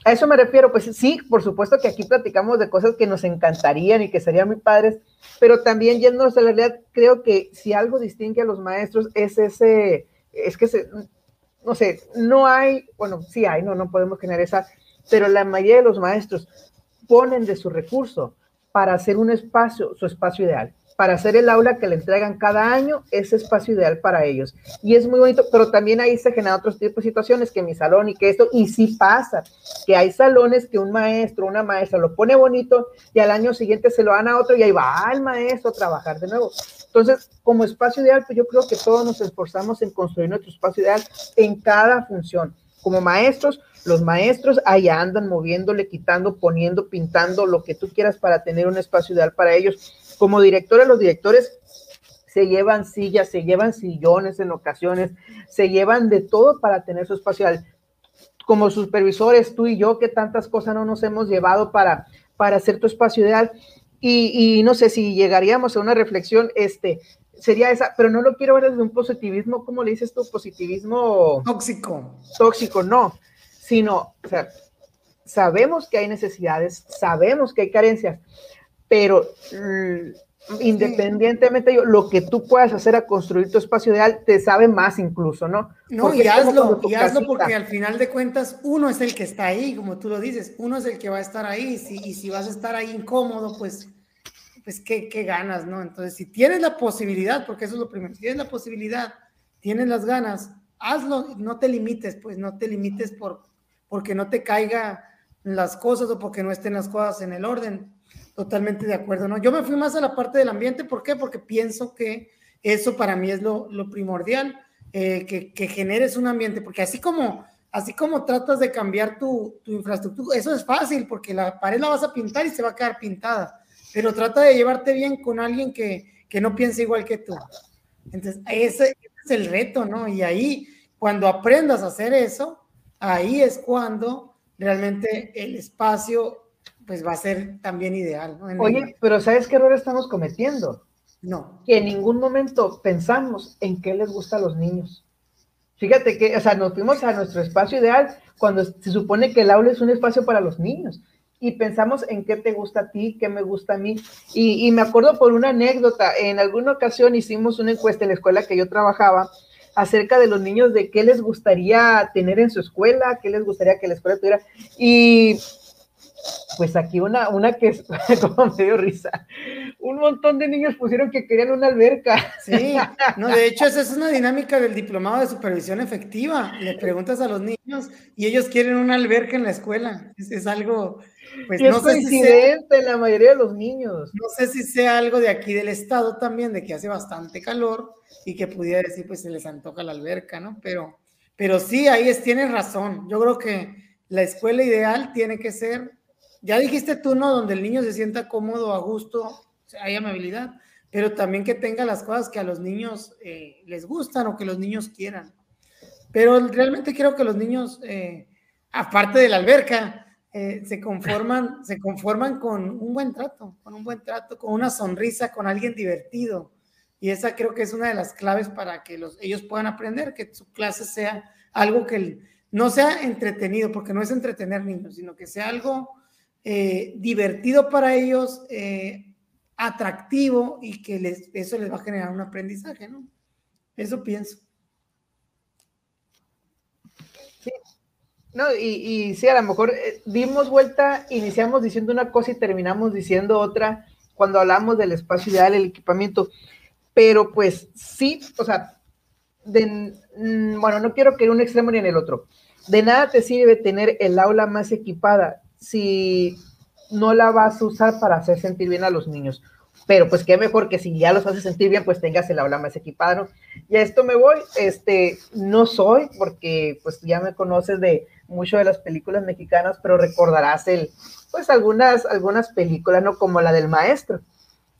a eso me refiero, pues sí, por supuesto que aquí platicamos de cosas que nos encantarían y que serían muy padres, pero también yéndonos a la realidad, creo que si algo distingue a los maestros es ese, es que se, no sé, no hay, bueno, sí hay, no, no podemos generar esa, pero la mayoría de los maestros ponen de su recurso para hacer un espacio, su espacio ideal para hacer el aula que le entregan cada año, ese espacio ideal para ellos. Y es muy bonito, pero también ahí se generan otros tipos de situaciones, que mi salón y que esto, y sí pasa, que hay salones que un maestro, una maestra lo pone bonito y al año siguiente se lo dan a otro y ahí va el maestro a trabajar de nuevo. Entonces, como espacio ideal, pues yo creo que todos nos esforzamos en construir nuestro espacio ideal en cada función. Como maestros, los maestros ahí andan moviéndole, quitando, poniendo, pintando, lo que tú quieras para tener un espacio ideal para ellos como directores, los directores se llevan sillas, se llevan sillones en ocasiones, se llevan de todo para tener su espacio. Como supervisores, tú y yo, que tantas cosas no nos hemos llevado para, para hacer tu espacio ideal. Y, no sé si llegaríamos a una reflexión, este, sería esa, pero no lo quiero ver desde un positivismo, ¿cómo le dices tú? Positivismo tóxico. Tóxico, no, sino, o sea, sabemos que hay necesidades, sabemos que hay carencias, pero mm, independientemente de lo que tú puedas hacer a construir tu espacio ideal, te sabe más incluso, ¿no? No, y hazlo, y hazlo porque al final de cuentas uno es el que está ahí, como tú lo dices, uno es el que va a estar ahí, y si vas a estar ahí incómodo, pues pues qué, qué ganas, ¿no? Entonces, si tienes la posibilidad, porque eso es lo primero, si tienes la posibilidad, tienes las ganas, hazlo, no te limites, pues no te limites por, porque no te caiga las cosas o porque no estén las cosas en el orden. Totalmente de acuerdo, ¿no? Yo me fui más a la parte del ambiente, ¿por qué? Porque pienso que eso para mí es lo, lo primordial, eh, que, que, generes un ambiente, porque así como, así como tratas de cambiar tu, tu, infraestructura, eso es fácil, porque la pared la vas a pintar y se va a quedar pintada, pero trata de llevarte bien con alguien que, que no piense igual que tú. Entonces, ese, es el reto, ¿no? Y ahí, cuando aprendas a hacer eso, ahí es cuando realmente el espacio pues va a ser también ideal. ¿no? Oye, pero ¿sabes qué error estamos cometiendo? No. Que en ningún momento pensamos en qué les gusta a los niños. Fíjate que, o sea, nos fuimos a nuestro espacio ideal cuando se supone que el aula es un espacio para los niños y pensamos en qué te gusta a ti, qué me gusta a mí. Y, y, me acuerdo por una anécdota, en alguna ocasión hicimos una encuesta en la escuela que yo trabajaba acerca de los niños, de qué les gustaría tener en su escuela, qué les gustaría que la escuela tuviera. Y pues aquí una, una que es como me dio risa. Un montón de niños pusieron que querían una alberca. Sí, no, de hecho, esa es una dinámica del diplomado de supervisión efectiva. Le preguntas a los niños y ellos quieren una alberca en la escuela. Es, es algo, pues y no es sé coincidente si sea, en la mayoría de los niños. No sé si sea algo de aquí del estado también, de que hace bastante calor y que pudiera decir, pues se les antoja la alberca, ¿no? Pero, pero sí, ahí es, tienes razón. Yo creo que la escuela ideal tiene que ser ya dijiste tú, ¿no? Donde el niño se sienta cómodo, a gusto, hay amabilidad, pero también que tenga las cosas que a los niños eh, les gustan o que los niños quieran. Pero realmente creo que los niños, eh, aparte de la alberca, eh, se, conforman, se conforman con un buen trato, con un buen trato, con una sonrisa, con alguien divertido. Y esa creo que es una de las claves para que los, ellos puedan aprender, que su clase sea algo que no sea entretenido, porque no es entretener niños, sino que sea algo eh, divertido para ellos, eh, atractivo y que les, eso les va a generar un aprendizaje, ¿no? Eso pienso. Sí. No, y, y sí, a lo mejor eh, dimos vuelta, iniciamos diciendo una cosa y terminamos diciendo otra cuando hablamos del espacio ideal, el equipamiento. Pero pues sí, o sea, de, mm, bueno, no quiero que en un extremo ni en el otro. De nada te sirve tener el aula más equipada si no la vas a usar para hacer sentir bien a los niños. Pero pues qué mejor que si ya los hace sentir bien, pues tengas el aula más equipada, Y a esto me voy, este, no soy, porque pues ya me conoces de mucho de las películas mexicanas, pero recordarás el, pues algunas, algunas películas, ¿no? Como la del maestro,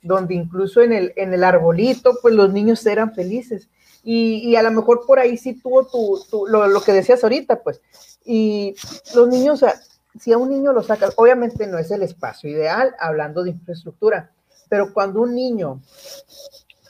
donde incluso en el, en el arbolito, pues los niños eran felices. Y, y a lo mejor por ahí sí tuvo tu, tu lo, lo, que decías ahorita, pues. Y los niños, si a un niño lo sacas, obviamente no es el espacio ideal hablando de infraestructura, pero cuando un niño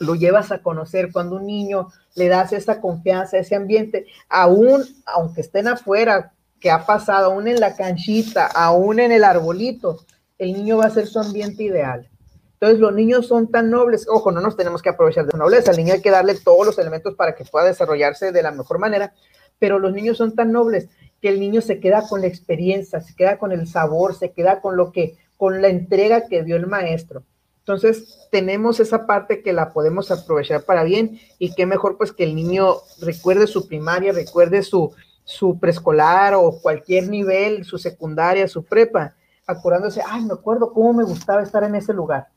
lo llevas a conocer, cuando un niño le das esa confianza, ese ambiente, aún aunque estén afuera, que ha pasado, aún en la canchita, aún en el arbolito, el niño va a ser su ambiente ideal. Entonces los niños son tan nobles, ojo, no nos tenemos que aprovechar de su nobleza, al niño hay que darle todos los elementos para que pueda desarrollarse de la mejor manera, pero los niños son tan nobles que el niño se queda con la experiencia, se queda con el sabor, se queda con lo que, con la entrega que dio el maestro. Entonces, tenemos esa parte que la podemos aprovechar para bien y qué mejor pues que el niño recuerde su primaria, recuerde su, su preescolar o cualquier nivel, su secundaria, su prepa, acordándose, ay, me acuerdo cómo me gustaba estar en ese lugar.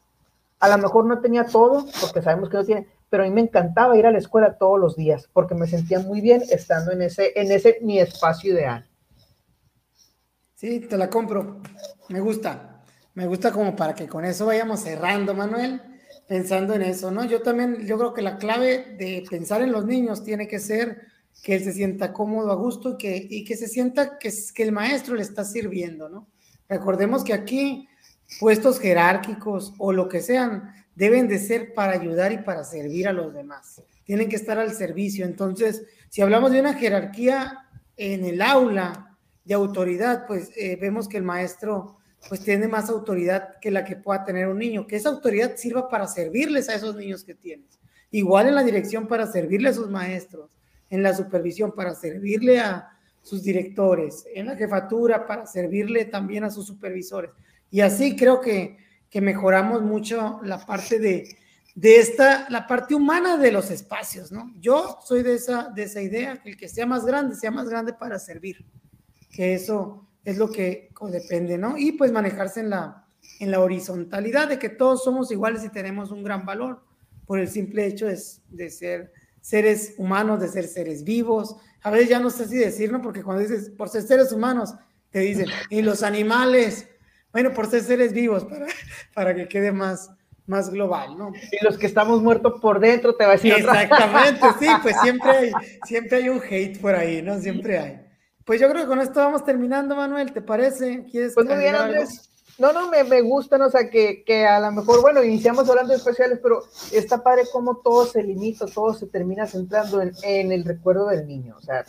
A lo mejor no tenía todo, porque sabemos que no tiene, pero a mí me encantaba ir a la escuela todos los días porque me sentía muy bien estando en ese, en ese mi espacio ideal. Sí, te la compro. Me gusta. Me gusta como para que con eso vayamos cerrando, Manuel, pensando en eso, ¿no? Yo también, yo creo que la clave de pensar en los niños tiene que ser que él se sienta cómodo, a gusto y que, y que se sienta que, que el maestro le está sirviendo, ¿no? Recordemos que aquí puestos jerárquicos o lo que sean, deben de ser para ayudar y para servir a los demás. Tienen que estar al servicio. Entonces, si hablamos de una jerarquía en el aula de autoridad, pues eh, vemos que el maestro pues tiene más autoridad que la que pueda tener un niño, que esa autoridad sirva para servirles a esos niños que tienes. Igual en la dirección para servirle a sus maestros, en la supervisión para servirle a sus directores, en la jefatura para servirle también a sus supervisores. Y así creo que que mejoramos mucho la parte de, de esta, la parte humana de los espacios, ¿no? Yo soy de esa, de esa idea, el que sea más grande, sea más grande para servir, que eso es lo que depende, ¿no? Y pues manejarse en la, en la horizontalidad de que todos somos iguales y tenemos un gran valor por el simple hecho de, de ser seres humanos, de ser seres vivos. A veces ya no sé si decirlo, porque cuando dices por ser seres humanos, te dicen, y los animales, bueno, por ser seres vivos, para, para que quede más, más global, ¿no? Y los que estamos muertos por dentro, te va a decir Exactamente, sí, pues siempre hay, siempre hay un hate por ahí, ¿no? Siempre hay. Pues yo creo que con esto vamos terminando, Manuel, ¿te parece? ¿Quieres pues muy bien, Andrés. No, no, me, me gustan, o sea, que, que, a lo mejor, bueno, iniciamos hablando de especiales, pero está padre cómo todo se limita, todo se termina centrando en, en el recuerdo del niño, o sea,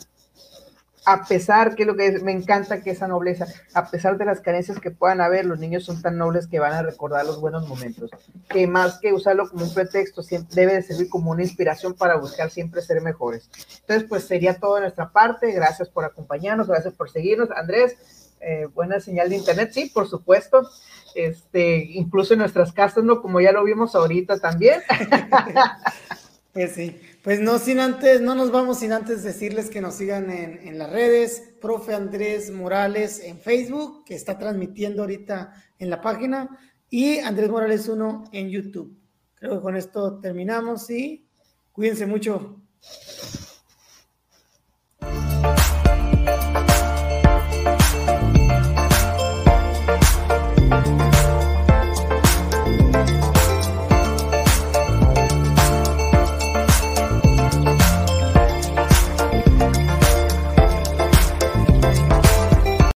a pesar que lo que me encanta que esa nobleza, a pesar de las carencias que puedan haber, los niños son tan nobles que van a recordar los buenos momentos, que más que usarlo como un pretexto, siempre, debe de servir como una inspiración para buscar siempre ser mejores. Entonces, pues sería todo de nuestra parte, gracias por acompañarnos, gracias por seguirnos, Andrés, eh, buena señal de internet, sí, por supuesto. Este, incluso en nuestras casas, ¿no? Como ya lo vimos ahorita también. pues sí, pues no sin antes, no nos vamos sin antes decirles que nos sigan en, en las redes, profe Andrés Morales en Facebook, que está transmitiendo ahorita en la página, y Andrés Morales 1 en YouTube. Creo que con esto terminamos y cuídense mucho.